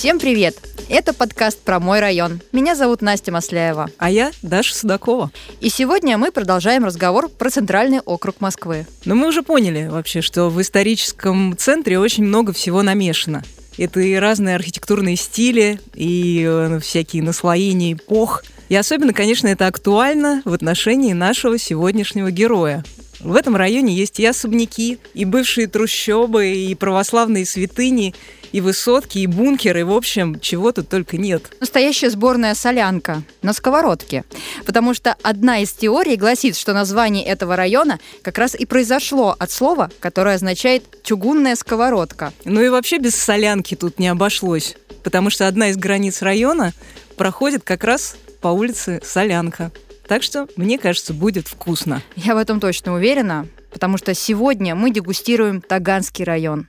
Всем привет! Это подкаст про мой район. Меня зовут Настя Масляева. А я Даша Судакова. И сегодня мы продолжаем разговор про центральный округ Москвы. Но мы уже поняли вообще, что в историческом центре очень много всего намешано. Это и разные архитектурные стили, и э, всякие наслоения эпох. И особенно, конечно, это актуально в отношении нашего сегодняшнего героя. В этом районе есть и особняки, и бывшие трущобы, и православные святыни, и высотки, и бункеры, в общем, чего тут только нет. Настоящая сборная солянка на сковородке. Потому что одна из теорий гласит, что название этого района как раз и произошло от слова, которое означает «чугунная сковородка». Ну и вообще без солянки тут не обошлось, потому что одна из границ района проходит как раз по улице Солянка. Так что, мне кажется, будет вкусно. Я в этом точно уверена, потому что сегодня мы дегустируем Таганский район.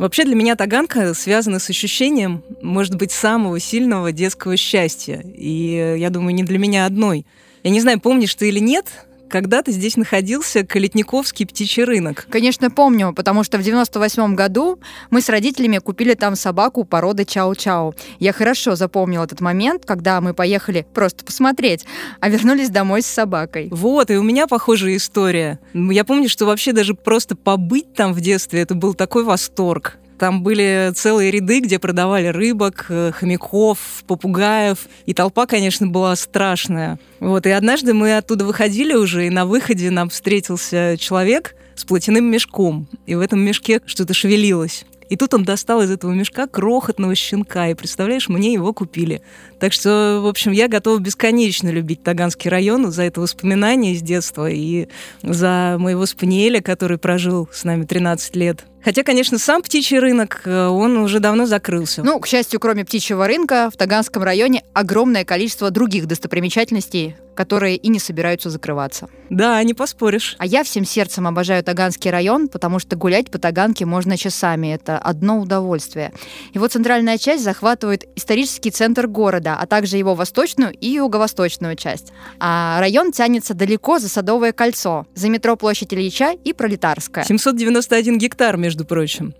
Вообще для меня таганка связана с ощущением, может быть, самого сильного детского счастья. И я думаю, не для меня одной. Я не знаю, помнишь ты или нет, когда-то здесь находился Калитниковский птичий рынок. Конечно, помню, потому что в 98 году мы с родителями купили там собаку породы Чау-Чау. Я хорошо запомнил этот момент, когда мы поехали просто посмотреть, а вернулись домой с собакой. Вот, и у меня похожая история. Я помню, что вообще даже просто побыть там в детстве, это был такой восторг. Там были целые ряды, где продавали рыбок, э, хомяков, попугаев. И толпа, конечно, была страшная. Вот. И однажды мы оттуда выходили уже, и на выходе нам встретился человек с платяным мешком. И в этом мешке что-то шевелилось. И тут он достал из этого мешка крохотного щенка. И представляешь, мне его купили. Так что, в общем, я готова бесконечно любить Таганский район за это воспоминание из детства и за моего спаниеля, который прожил с нами 13 лет. Хотя, конечно, сам птичий рынок, э, он уже давно закрылся. Ну, к счастью, кроме птичьего рынка, в Таганском районе огромное количество других достопримечательностей, которые и не собираются закрываться. Да, не поспоришь. А я всем сердцем обожаю Таганский район, потому что гулять по Таганке можно часами. Это одно удовольствие. Его центральная часть захватывает исторический центр города, а также его восточную и юго-восточную часть. А район тянется далеко за Садовое кольцо, за метро Площадь Ильича и Пролетарская. 791 гектар, между между прочим.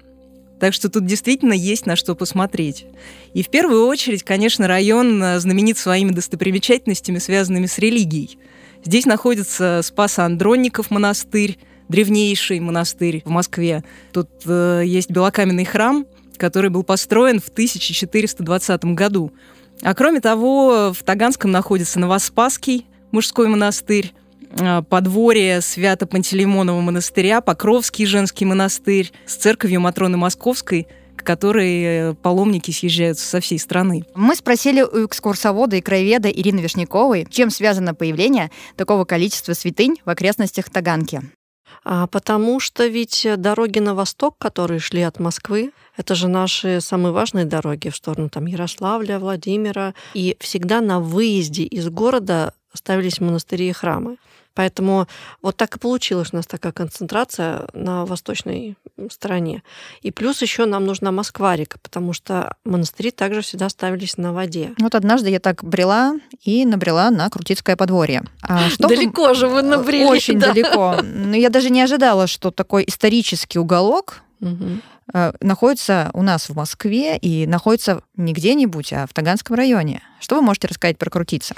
Так что тут действительно есть на что посмотреть. И в первую очередь, конечно, район э, знаменит своими достопримечательностями, связанными с религией. Здесь находится Спас-Андронников монастырь, древнейший монастырь в Москве. Тут э, есть белокаменный храм, который был построен в 1420 году. А кроме того, в Таганском находится Новоспасский мужской монастырь, подворье Свято-Пантелеймонова монастыря, Покровский женский монастырь с церковью Матроны Московской, к которой э, паломники съезжаются со всей страны. Мы спросили у экскурсовода и краеведа Ирины Вишняковой, чем связано появление такого количества святынь в окрестностях Таганки. А, потому что ведь дороги на восток, которые шли от Москвы, это же наши самые важные дороги в сторону там, Ярославля, Владимира. И всегда на выезде из города ставились монастыри и храмы. Поэтому вот так и получилась у нас такая концентрация на восточной стороне. И плюс еще нам нужна Москварика, потому что монастыри также всегда ставились на воде. Вот однажды я так брела и набрела на Крутицкое подворье. А что далеко же вы набрели. Очень да. далеко. Но я даже не ожидала, что такой исторический уголок угу находится у нас в Москве и находится не где-нибудь, а в Таганском районе. Что вы можете рассказать про Крутица?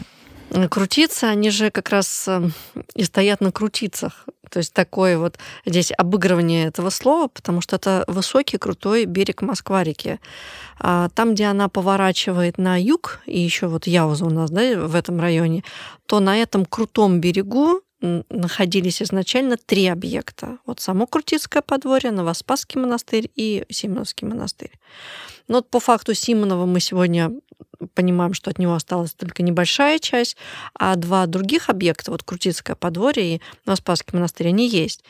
Крутиться, они же как раз эм, и стоят на крутицах. То есть такое вот здесь обыгрывание этого слова, потому что это высокий, крутой берег Москва-реки. А там, где она поворачивает на юг, и еще вот Яуза у нас да, в этом районе, то на этом крутом берегу находились изначально три объекта. Вот само Крутицкое подворье, Новоспасский монастырь и Симоновский монастырь. Но вот по факту Симонова мы сегодня понимаем, что от него осталась только небольшая часть, а два других объекта, вот Крутицкое подворье и Новоспасский монастырь, они есть.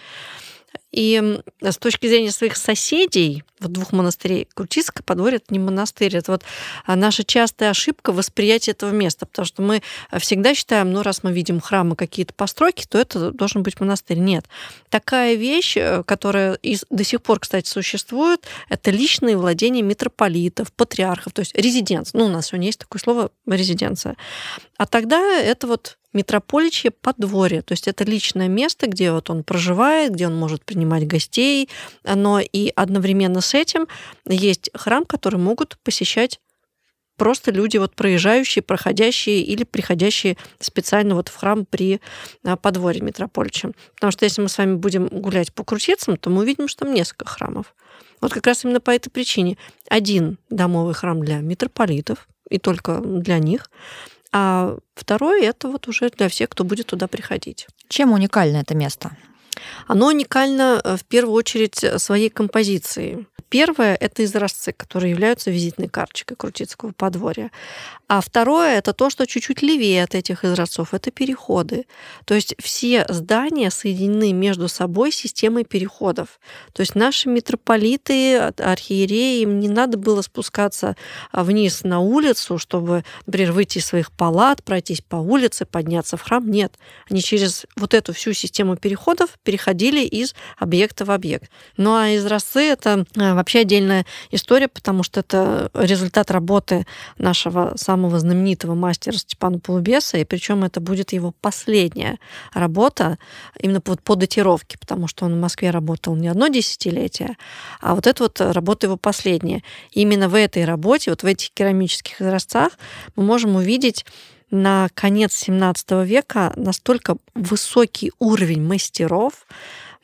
И с точки зрения своих соседей, вот двух монастырей, Крутицкое подворье это не монастырь, это вот а, наша частая ошибка восприятия этого места, потому что мы всегда считаем, ну, раз мы видим храмы, какие-то постройки, то это должен быть монастырь. Нет. Такая вещь, э, которая и до сих пор, кстати, существует, это личные владения митрополитов, патриархов, то есть резиденция. Ну, у нас сегодня есть такое слово резиденция. А тогда это вот Митрополичье подворье, то есть это личное место, где вот он проживает, где он может принимать гостей, но и одновременно с этим есть храм, который могут посещать просто люди вот проезжающие, проходящие или приходящие специально вот в храм при а, подворье митрополича. Потому что если мы с вами будем гулять по крутицам, то мы увидим, что там несколько храмов. Вот как раз именно по этой причине. Один домовый храм для митрополитов, и только для них, а второй это вот уже для всех, кто будет туда приходить. Чем уникально это место? Оно уникально э, в первую очередь своей композицией. Первое – это изразцы, которые являются визитной карточкой Крутицкого подворья. А второе – это то, что чуть-чуть левее от этих изразцов – это переходы. То есть все здания соединены между собой системой переходов. То есть наши митрополиты, архиереи, им не надо было спускаться а, вниз на улицу, чтобы, например, выйти из своих палат, пройтись по улице, подняться в храм. Нет. Они через вот эту всю систему переходов переходили из объекта в объект. Ну а изразцы – это э, вообще отдельная история, потому что это результат работы нашего самого знаменитого мастера Степана Полубеса, и причем это будет его последняя работа именно по, по датировке, потому что он в Москве работал не одно десятилетие, а вот это вот работа его последняя. И именно в этой работе, вот в этих керамических изразцах мы можем увидеть на конец 17 века настолько высокий уровень мастеров,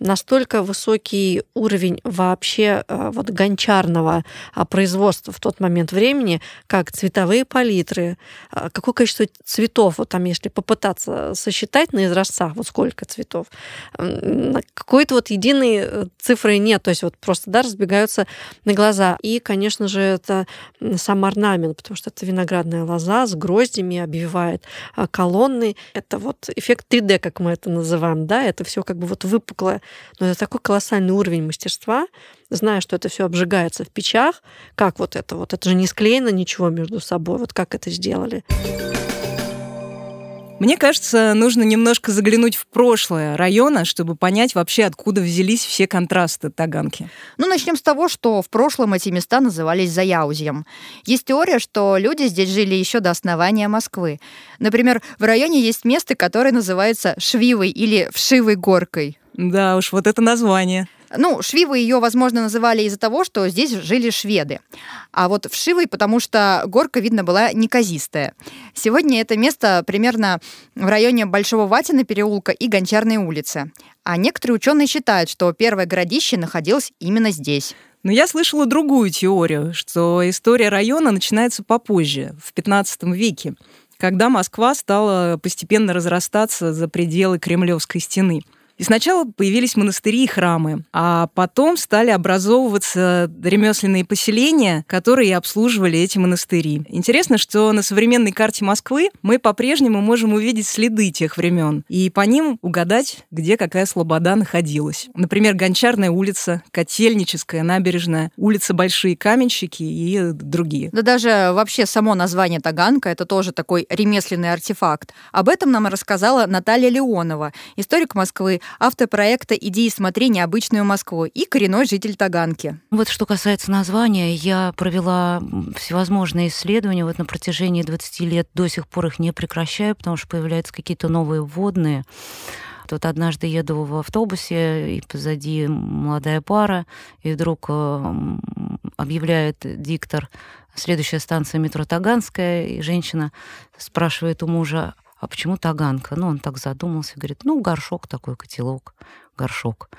настолько высокий уровень вообще э, вот гончарного а, производства в тот момент времени, как цветовые палитры, а, какое количество цветов, вот там если попытаться сосчитать на изразцах, вот сколько цветов, какой-то вот единой э, цифры нет, то есть вот просто, да, разбегаются на глаза. И, конечно же, это сам орнамент, потому что это виноградная лоза с гроздями, обвивает а, колонны. Это вот эффект 3D, как мы это называем, да, это все как бы вот выпуклое но это такой колоссальный уровень мастерства, зная, что это все обжигается в печах, как вот это вот, это же не склеено ничего между собой, вот как это сделали. Мне кажется, нужно немножко заглянуть в прошлое района, чтобы понять вообще, откуда взялись все контрасты Таганки. Ну, начнем с того, что в прошлом эти места назывались Заяузьем. Есть теория, что люди здесь жили еще до основания Москвы. Например, в районе есть место, которое называется Швивой или Вшивой горкой. Да уж, вот это название. Ну, Швивы ее, возможно, называли из-за того, что здесь жили шведы. А вот в Шивой, потому что горка, видно, была неказистая. Сегодня это место примерно в районе Большого Ватина переулка и Гончарной улицы. А некоторые ученые считают, что первое городище находилось именно здесь. Но я слышала другую теорию, что история района начинается попозже, в 15 веке, когда Москва стала постепенно разрастаться за пределы Кремлевской стены – и сначала появились монастыри и храмы, а потом стали образовываться ремесленные поселения, которые обслуживали эти монастыри. Интересно, что на современной карте Москвы мы по-прежнему можем увидеть следы тех времен и по ним угадать, где какая слобода находилась. Например, Гончарная улица, Котельническая, Набережная, улица Большие Каменщики и другие. Да даже вообще само название Таганка — это тоже такой ремесленный артефакт. Об этом нам рассказала Наталья Леонова, историк Москвы, автор проекта «Идеи смотри необычную Москву» и коренной житель Таганки. Вот что касается названия, я провела всевозможные исследования вот на протяжении 20 лет, до сих пор их не прекращаю, потому что появляются какие-то новые вводные. Вот однажды еду в автобусе, и позади молодая пара, и вдруг э, объявляет диктор следующая станция метро Таганская, и женщина спрашивает у мужа, а почему таганка? Ну, он так задумался, говорит, ну, горшок такой, котелок, горшок.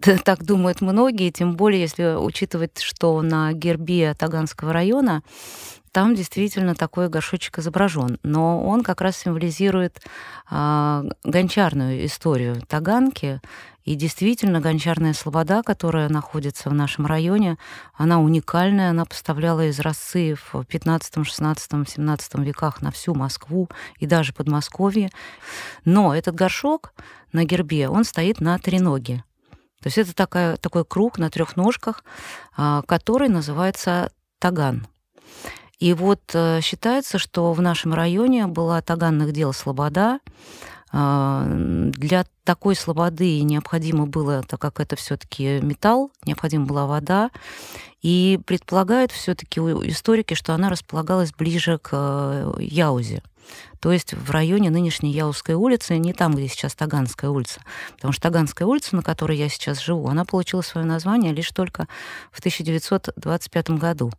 Так думают многие, тем более, если учитывать, что на гербе Таганского района там действительно такой горшочек изображен, но он как раз символизирует а, гончарную историю Таганки. И действительно, гончарная слобода, которая находится в нашем районе, она уникальная, она поставляла изразцы в 15, 16, 17 веках на всю Москву и даже Подмосковье. Но этот горшок на гербе, он стоит на треноге. То есть это такая, такой круг на трех ножках, а, который называется таган. И вот э, считается, что в нашем районе была таганных дел Слобода. А, для такой слободы необходимо было, так как это все-таки металл, необходима была вода. И предполагают все-таки историки, что она располагалась ближе к э, Яузе. то есть в районе нынешней Яузской улицы, не там, где сейчас Таганская улица. Потому что Таганская улица, на которой я сейчас живу, она получила свое название лишь только в 1925 году.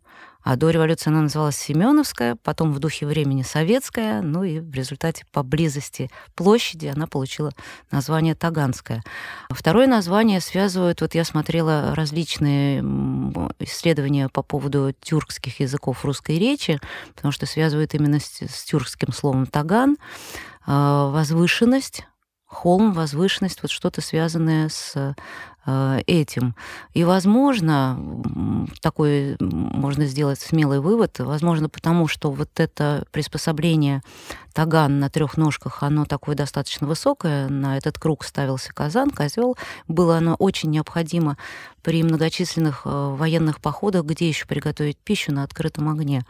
А до революции она называлась Семеновская, потом в духе времени Советская, ну и в результате поблизости площади она получила название Таганская. Второе название связывают, вот я смотрела различные исследования по поводу тюркских языков русской речи, потому что связывают именно с, с тюркским словом «таган», а, возвышенность, холм, возвышенность, вот что-то связанное с этим. И, возможно, такой можно сделать смелый вывод, возможно, потому что вот это приспособление таган на трех ножках, оно такое достаточно высокое, на этот круг ставился казан, козел, было оно очень необходимо при многочисленных э, военных походах, где еще приготовить пищу на открытом огне.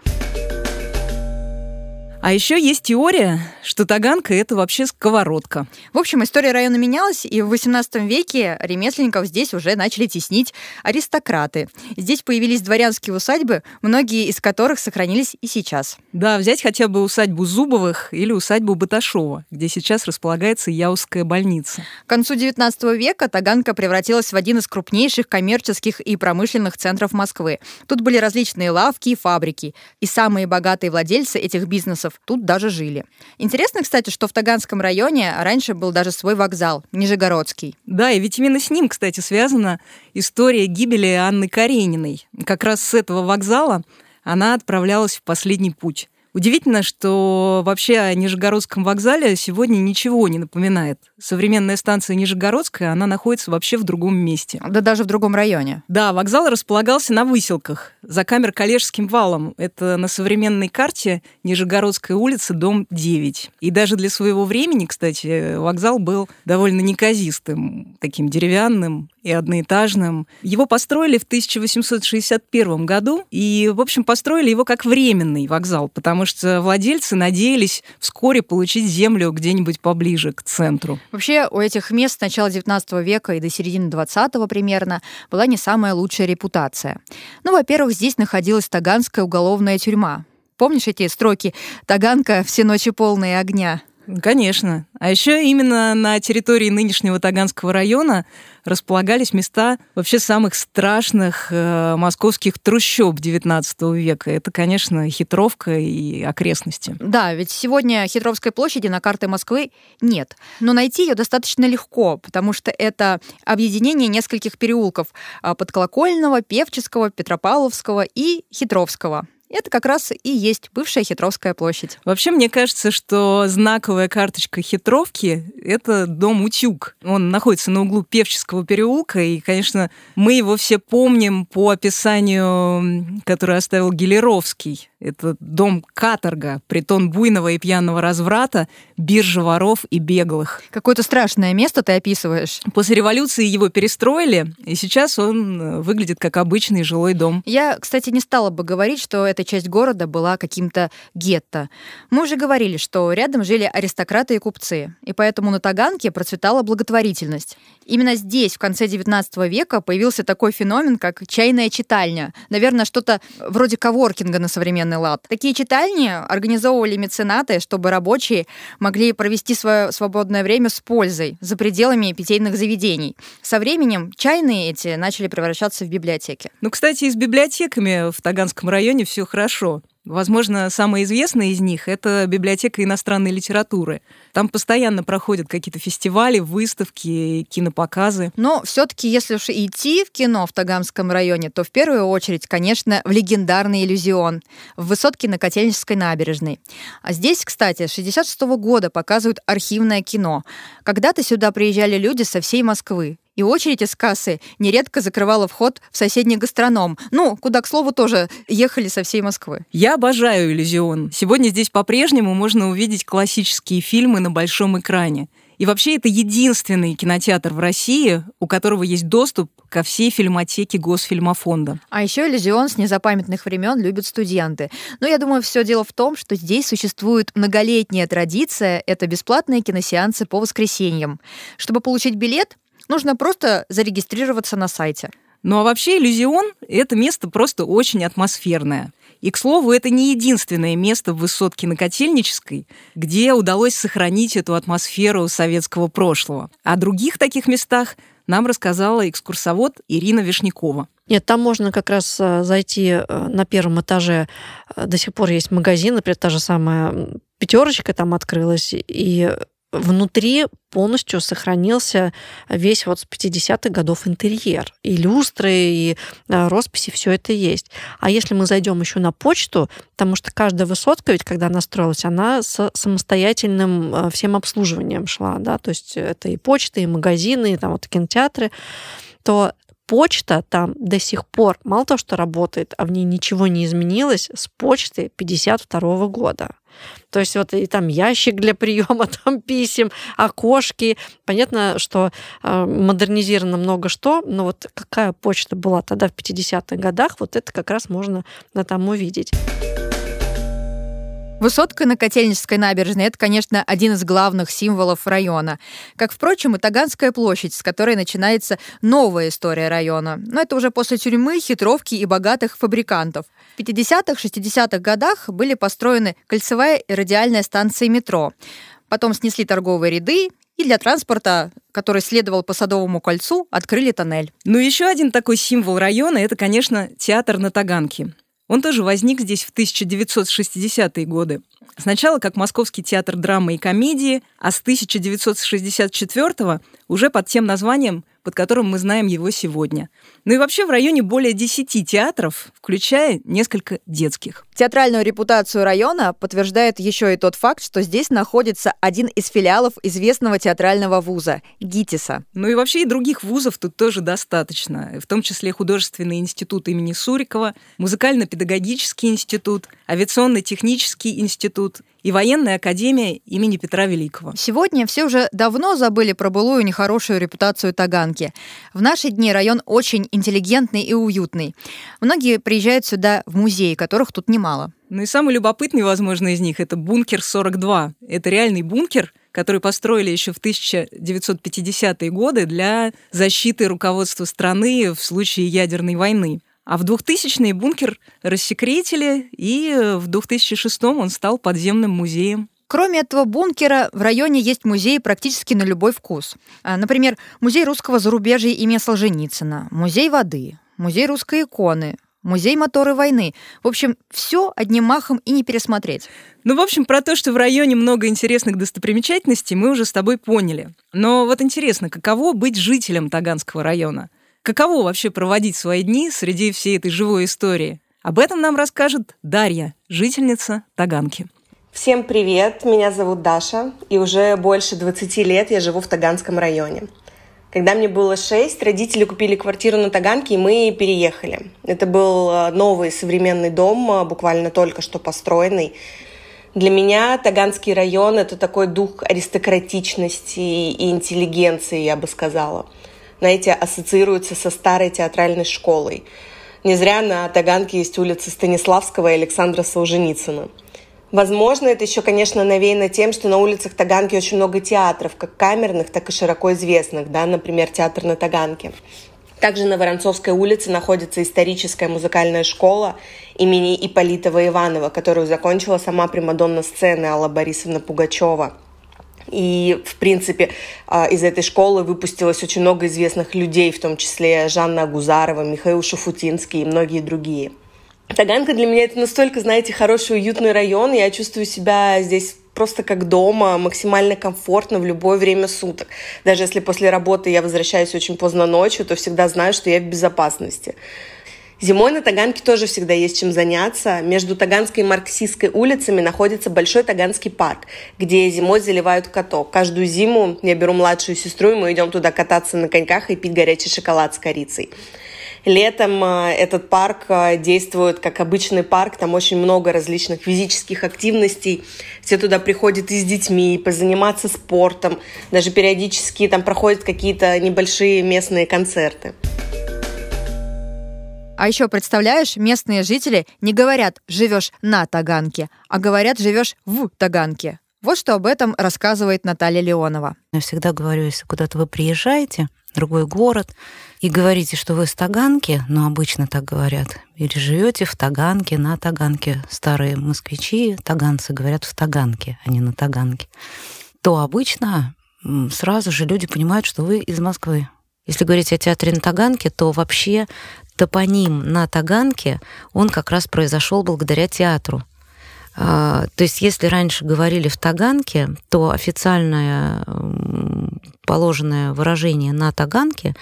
А еще есть теория, что таганка — это вообще сковородка. В общем, история района менялась, и в XVIII веке ремесленников здесь уже начали теснить аристократы. Здесь появились дворянские усадьбы, многие из которых сохранились и сейчас. Да, взять хотя бы усадьбу Зубовых или усадьбу Баташова, где сейчас располагается Яузская больница. К концу XIX века Таганка превратилась в один из крупнейших коммерческих и промышленных центров Москвы. Тут были различные лавки и фабрики, и самые богатые владельцы этих бизнесов немцев тут даже жили. Интересно, кстати, что в Таганском районе раньше был даже свой вокзал, Нижегородский. Да, и ведь именно с ним, кстати, связана история гибели Анны Карениной. Как раз с этого вокзала она отправлялась в последний путь. Удивительно, что вообще о Нижегородском вокзале сегодня ничего не напоминает. Современная станция Нижегородская, она находится вообще в другом месте. Да даже в другом районе. Да, вокзал располагался на выселках, за камер-коллежским валом. Это на современной карте Нижегородская улица, дом 9. И даже для своего времени, кстати, вокзал был довольно неказистым, таким деревянным, и одноэтажным. Его построили в 1861 году, и, в общем, построили его как временный вокзал, потому что владельцы надеялись вскоре получить землю где-нибудь поближе к центру. Вообще, у этих мест с начала 19 века и до середины 20 примерно была не самая лучшая репутация. Ну, во-первых, здесь находилась Таганская уголовная тюрьма. Помнишь эти строки «Таганка, все ночи полные огня»? Конечно. А еще именно на территории нынешнего Таганского района располагались места вообще самых страшных э, московских трущоб XIX века. Это, конечно, Хитровка и окрестности. Да, ведь сегодня Хитровской площади на карте Москвы нет. Но найти ее достаточно легко, потому что это объединение нескольких переулков э, Подколокольного, Певческого, Петропавловского и Хитровского. Это как раз и есть бывшая Хитровская площадь. Вообще, мне кажется, что знаковая карточка Хитровки — это дом Утюг. Он находится на углу Певческого переулка, и, конечно, мы его все помним по описанию, которое оставил Гелеровский. Это дом каторга, притон буйного и пьяного разврата, биржа воров и беглых. Какое-то страшное место ты описываешь. После революции его перестроили, и сейчас он выглядит как обычный жилой дом. Я, кстати, не стала бы говорить, что эта часть города была каким-то гетто. Мы уже говорили, что рядом жили аристократы и купцы, и поэтому на Таганке процветала благотворительность. Именно здесь, в конце XIX века, появился такой феномен, как чайная читальня. Наверное, что-то вроде коворкинга на современный лад. Такие читальни организовывали меценаты, чтобы рабочие могли провести свое свободное время с пользой за пределами питейных заведений. Со временем чайные эти начали превращаться в библиотеки. Ну, кстати, и с библиотеками в Таганском районе все хорошо. Возможно, самая известная из них — это библиотека иностранной литературы. Там постоянно проходят какие-то фестивали, выставки, кинопоказы. Но все таки если уж идти в кино в Тагамском районе, то в первую очередь, конечно, в легендарный «Иллюзион» в высотке на Котельнической набережной. А здесь, кстати, с 66 года показывают архивное кино. Когда-то сюда приезжали люди со всей Москвы и очередь из кассы нередко закрывала вход в соседний гастроном. Ну, куда, к слову, тоже ехали со всей Москвы. Я обожаю иллюзион. Сегодня здесь по-прежнему можно увидеть классические фильмы на большом экране. И вообще это единственный кинотеатр в России, у которого есть доступ ко всей фильмотеке Госфильмофонда. А еще иллюзион с незапамятных времен любят студенты. Но я думаю, все дело в том, что здесь существует многолетняя традиция — это бесплатные киносеансы по воскресеньям. Чтобы получить билет, Нужно просто зарегистрироваться на сайте. Ну а вообще иллюзион — это место просто очень атмосферное. И, к слову, это не единственное место в высотке на Котельнической, где удалось сохранить эту атмосферу советского прошлого. О других таких местах нам рассказала экскурсовод Ирина Вишнякова. Нет, там можно как раз э, зайти э, на первом этаже. Э, до сих пор есть магазин, например, та же самая пятерочка там открылась, и внутри полностью сохранился весь вот с 50-х годов интерьер. И люстры, и росписи, все это есть. А если мы зайдем еще на почту, потому что каждая высотка, ведь когда она строилась, она с самостоятельным всем обслуживанием шла, да, то есть это и почта, и магазины, и там вот кинотеатры, то почта там до сих пор мало того, что работает, а в ней ничего не изменилось с почты 52 года. То есть вот и там ящик для приема, там писем, окошки. Понятно, что э, модернизировано много что, но вот какая почта была тогда в 50-х годах, вот это как раз можно да, там увидеть. Высотка на Котельнической набережной – это, конечно, один из главных символов района. Как, впрочем, и Таганская площадь, с которой начинается новая история района. Но это уже после тюрьмы, хитровки и богатых фабрикантов. В 50-х, 60-х годах были построены кольцевая и радиальная станции метро. Потом снесли торговые ряды, и для транспорта, который следовал по Садовому кольцу, открыли тоннель. Ну, еще один такой символ района – это, конечно, театр на Таганке. Он тоже возник здесь в 1960-е годы. Сначала как Московский театр драмы и комедии, а с 1964 уже под тем названием под которым мы знаем его сегодня. Ну и вообще в районе более 10 театров, включая несколько детских. Театральную репутацию района подтверждает еще и тот факт, что здесь находится один из филиалов известного театрального вуза – ГИТИСа. Ну и вообще и других вузов тут тоже достаточно, в том числе художественный институт имени Сурикова, музыкально-педагогический институт, авиационно-технический институт и военная академия имени Петра Великого. Сегодня все уже давно забыли про былую нехорошую репутацию Таганки. В наши дни район очень интеллигентный и уютный. Многие приезжают сюда в музеи, которых тут немало. Ну и самый любопытный, возможно, из них — это бункер 42. Это реальный бункер, который построили еще в 1950-е годы для защиты руководства страны в случае ядерной войны. А в 2000-е бункер рассекретили, и в 2006 он стал подземным музеем. Кроме этого бункера, в районе есть музеи практически на любой вкус. А, например, музей русского зарубежья имени Солженицына, музей воды, музей русской иконы, музей моторы войны. В общем, все одним махом и не пересмотреть. Ну, в общем, про то, что в районе много интересных достопримечательностей, мы уже с тобой поняли. Но вот интересно, каково быть жителем Таганского района? Каково вообще проводить свои дни среди всей этой живой истории? Об этом нам расскажет Дарья, жительница Таганки. Всем привет, меня зовут Даша, и уже больше 20 лет я живу в Таганском районе. Когда мне было 6, родители купили квартиру на Таганке, и мы переехали. Это был э, новый современный дом, э, буквально только что построенный. Для меня Таганский район – это такой дух аристократичности и интеллигенции, я бы сказала – знаете, ассоциируется со старой театральной школой. Не зря на Таганке есть улица Станиславского и Александра Солженицына. Возможно, это еще, конечно, навеяно тем, что на улицах Таганки очень много театров, как камерных, так и широко известных, да, например, театр на Таганке. Также на Воронцовской улице находится историческая музыкальная школа имени Иполитова Иванова, которую закончила сама примадонна сцены Алла Борисовна Пугачева – и, в принципе, а, из этой школы выпустилось очень много известных людей, в том числе Жанна Агузарова, Михаил Шафутинский и многие другие. Таганка для меня это настолько, знаете, хороший, уютный район. Я чувствую себя здесь просто как дома, максимально комфортно в любое время суток. Даже если после работы я возвращаюсь очень поздно ночью, то всегда знаю, что я в безопасности. Зимой на Таганке тоже всегда есть чем заняться. Между Таганской и Марксистской улицами находится Большой Таганский парк, где зимой заливают каток. Каждую зиму я беру младшую сестру, и мы идем туда кататься на коньках и пить горячий шоколад с корицей. Летом э, этот парк э, действует как обычный парк, там очень много различных физических активностей. Все туда приходят и с детьми, и позаниматься спортом. Даже периодически там проходят какие-то небольшие местные концерты. А еще, представляешь, местные жители не говорят «живешь на Таганке», а говорят «живешь в Таганке». Вот что об этом рассказывает Наталья Леонова. Я всегда говорю, если куда-то вы приезжаете, другой город, и говорите, что вы с Таганки, ну, обычно так говорят, или живете в Таганке, на Таганке, старые москвичи, таганцы говорят в Таганке, а не на Таганке, то обычно сразу же люди понимают, что вы из Москвы. Если говорить о театре на Таганке, то вообще топоним на Таганке, он как раз произошел благодаря театру. А, то есть, если раньше говорили в Таганке, то официальное положенное выражение на Таганке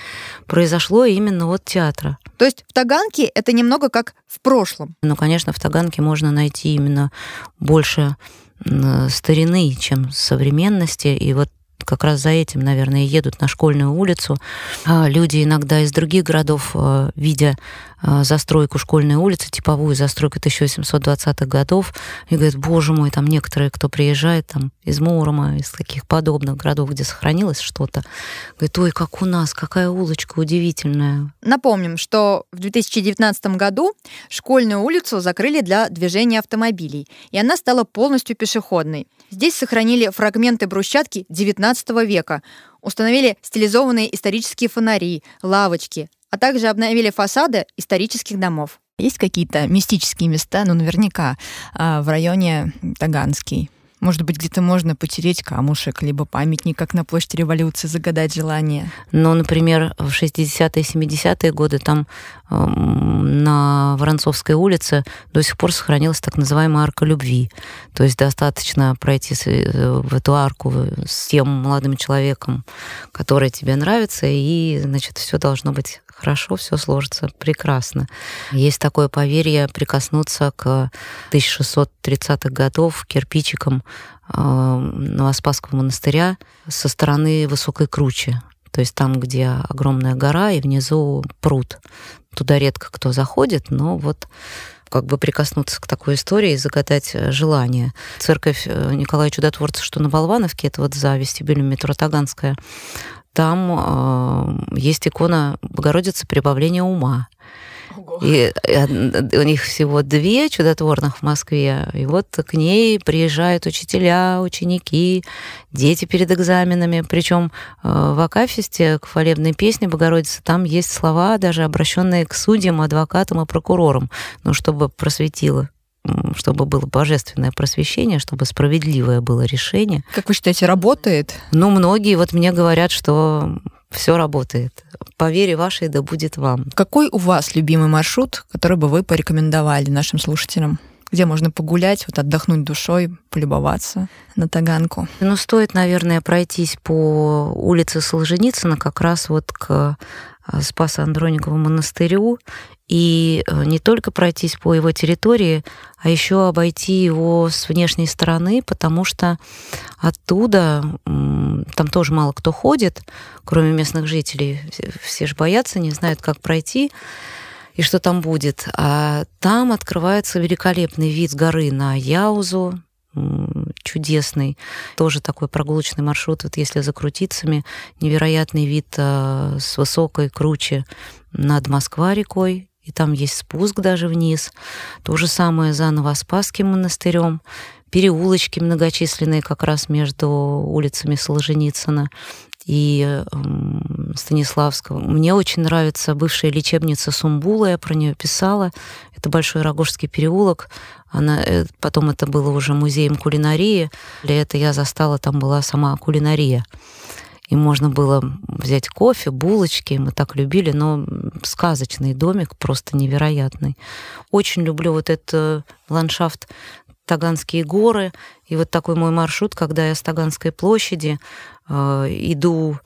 произошло именно от театра. То есть в Таганке это немного как в прошлом? Ну, конечно, в Таганке можно найти именно больше старины, чем современности. И вот как раз за этим, наверное, едут на школьную улицу. А люди иногда из других городов, э, видя застройку школьной улицы, типовую застройку 1820-х годов, и говорят, боже мой, там некоторые, кто приезжает там из Мурома, из таких подобных городов, где сохранилось что-то, говорят, ой, как у нас, какая улочка удивительная. Напомним, что в 2019 году школьную улицу закрыли для движения автомобилей, и она стала полностью пешеходной. Здесь сохранили фрагменты брусчатки 19 века, установили стилизованные исторические фонари, лавочки, а также обновили фасады исторических домов. Есть какие-то мистические места, ну, наверняка, а, в районе Таганский? Может быть, где-то можно потереть камушек, либо памятник, как на площади революции, загадать желание. Ну, например, в 60-е, 70-е годы там э, на Воронцовской улице до сих пор сохранилась так называемая арка любви. То есть достаточно пройти э, в эту арку с тем молодым человеком, который тебе нравится, и, значит, все должно быть хорошо все сложится прекрасно. Есть такое поверье прикоснуться к 1630-х годов кирпичикам э, Новоспасского монастыря со стороны Высокой Кручи. То есть там, где огромная гора и внизу пруд. Туда редко кто заходит, но вот как бы прикоснуться к такой истории и загадать э, желание. Церковь э, Николая Чудотворца, что на Болвановке, это вот за вестибюлем метро Таганская, там э, есть икона Богородицы прибавления ума. И у них всего две чудотворных в Москве. И вот к ней приезжают учителя, ученики, дети перед экзаменами. Причем э, в Акафисте к хвалебной песне Богородицы там есть слова, даже обращенные к судьям, адвокатам и прокурорам, ну, чтобы просветило чтобы было божественное просвещение, чтобы справедливое было решение. Как вы считаете, работает? Ну, многие вот мне говорят, что все работает. По вере вашей да будет вам. Какой у вас любимый маршрут, который бы вы порекомендовали нашим слушателям? где можно погулять, вот отдохнуть душой, полюбоваться на Таганку? Ну, стоит, наверное, пройтись по улице Солженицына как раз вот к а, Спаса Андроникову монастырю и э, не только пройтись по его территории, а еще обойти его с внешней стороны, потому что оттуда там тоже мало кто ходит, кроме местных жителей. Все же боятся, не знают, как пройти и что там будет. А там открывается великолепный вид с горы на Яузу, чудесный, тоже такой прогулочный маршрут, вот если за крутицами, невероятный вид э, с высокой круче над Москва-рекой, и там есть спуск даже вниз. То же самое за Новоспасским монастырем, переулочки многочисленные как раз между улицами Солженицына и Станиславского. Мне очень нравится бывшая лечебница Сумбула, я про нее писала. Это Большой Рогожский переулок. Она, э, потом это было уже музеем кулинарии. Для этого я застала, там была сама кулинария и можно было взять кофе, булочки, мы так любили, но сказочный домик, просто невероятный. Очень люблю вот этот ландшафт Таганские горы, и вот такой мой маршрут, когда я с Таганской площади э, иду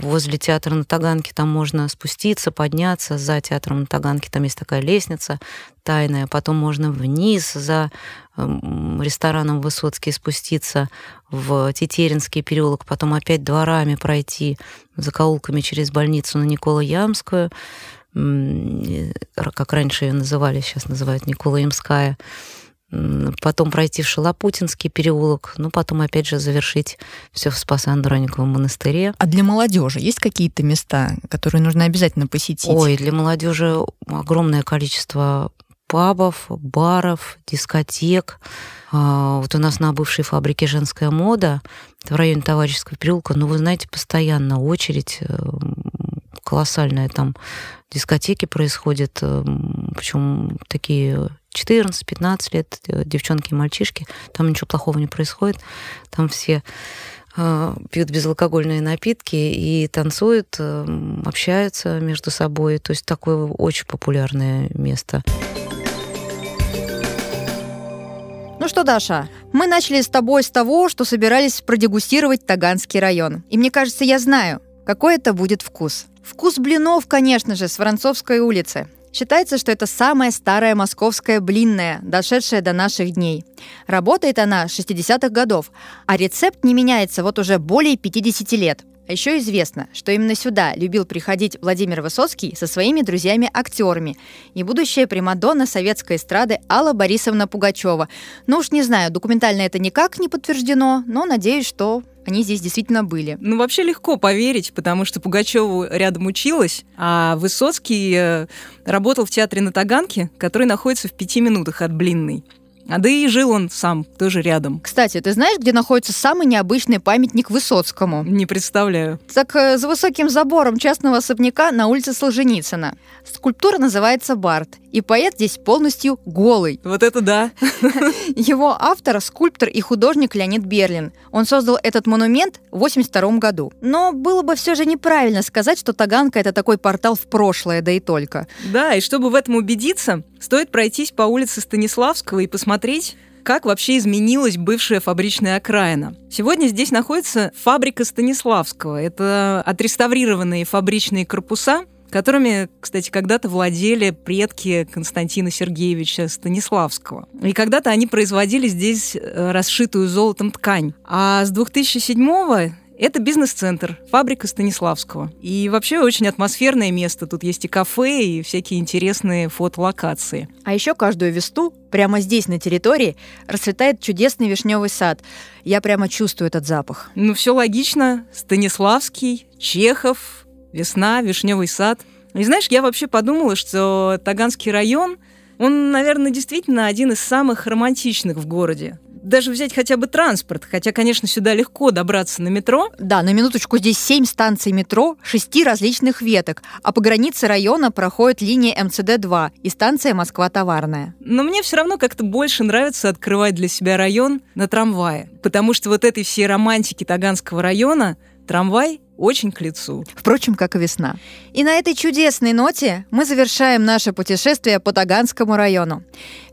возле театра на Таганке, там можно спуститься, подняться, за театром на Таганке там есть такая лестница тайная, потом можно вниз за эм, рестораном Высоцкий спуститься в Тетеринский переулок, потом опять дворами пройти, закоулками через больницу на Никола Ямскую, как раньше ее называли, сейчас называют Никола Ямская, потом пройти в Шалопутинский переулок, ну, потом, опять же, завершить все в Спасо-Андрониковом монастыре. А для молодежи есть какие-то места, которые нужно обязательно посетить? Ой, для молодежи огромное количество пабов, баров, дискотек. А, вот у нас на бывшей фабрике «Женская мода» в районе Товарищеского переулка, ну, вы знаете, постоянно очередь, э, колоссальная. Там дискотеки происходят, причем такие 14-15 лет, девчонки и мальчишки, там ничего плохого не происходит. Там все Э, пьют безалкогольные напитки и танцуют, э, общаются между собой. То есть такое очень популярное место. Ну что, Даша, мы начали с тобой с того, что собирались продегустировать Таганский район. И мне кажется, я знаю, какой это будет вкус. Вкус блинов, конечно же, с Воронцовской улицы. Считается, что это самая старая московская блинная, дошедшая до наших дней. Работает она с 60-х годов, а рецепт не меняется вот уже более 50 лет. А еще известно, что именно сюда любил приходить Владимир Высоцкий со своими друзьями-актерами и будущая примадонна советской эстрады Алла Борисовна Пугачева. Ну уж не знаю, документально это никак не подтверждено, но надеюсь, что они здесь действительно были. Ну, вообще легко поверить, потому что Пугачеву рядом училась, а Высоцкий э, работал в театре на Таганке, который находится в пяти минутах от Блинной. А да и жил он сам, тоже рядом. Кстати, ты знаешь, где находится самый необычный памятник Высоцкому? Не представляю. Так э, за высоким забором частного особняка на улице Солженицына. Скульптура называется Барт, и поэт здесь полностью голый. Вот это да. Его автор – скульптор и художник Леонид Берлин. Он создал этот монумент в 82 году. Но было бы все же неправильно сказать, что Таганка – это такой портал в прошлое, да и только. Да, и чтобы в этом убедиться, стоит пройтись по улице Станиславского и посмотреть, как вообще изменилась бывшая фабричная окраина. Сегодня здесь находится фабрика Станиславского. Это отреставрированные фабричные корпуса, которыми, кстати, когда-то владели предки Константина Сергеевича Станиславского. И когда-то они производили здесь э, расшитую золотом ткань. А с 2007 это бизнес-центр, фабрика Станиславского. И вообще очень атмосферное место. Тут есть и кафе, и всякие интересные фотолокации. А еще каждую весту прямо здесь, на территории, расцветает чудесный вишневый сад. Я прямо чувствую этот запах. Ну, все логично. Станиславский, Чехов, весна, вишневый сад. И знаешь, я вообще подумала, что Таганский район, он, наверное, действительно один из самых романтичных в городе даже взять хотя бы транспорт, хотя, конечно, сюда легко добраться на метро. Да, на минуточку, здесь семь станций метро, шести различных веток, а по границе района проходит линия МЦД-2 и станция Москва-Товарная. Но мне все равно как-то больше нравится открывать для себя район на трамвае, потому что вот этой всей романтики Таганского района трамвай очень к лицу. Впрочем, как и весна. И на этой чудесной ноте мы завершаем наше путешествие по Таганскому району.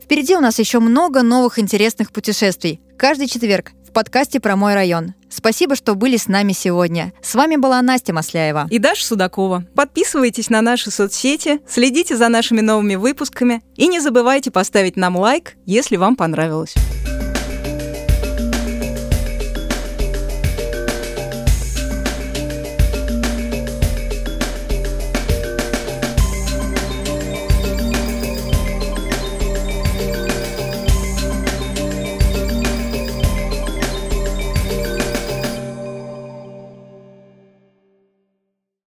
Впереди у нас еще много новых интересных путешествий. Каждый четверг в подкасте про мой район. Спасибо, что были с нами сегодня. С вами была Настя Масляева. И Даша Судакова. Подписывайтесь на наши соцсети, следите за нашими новыми выпусками и не забывайте поставить нам лайк, если вам понравилось.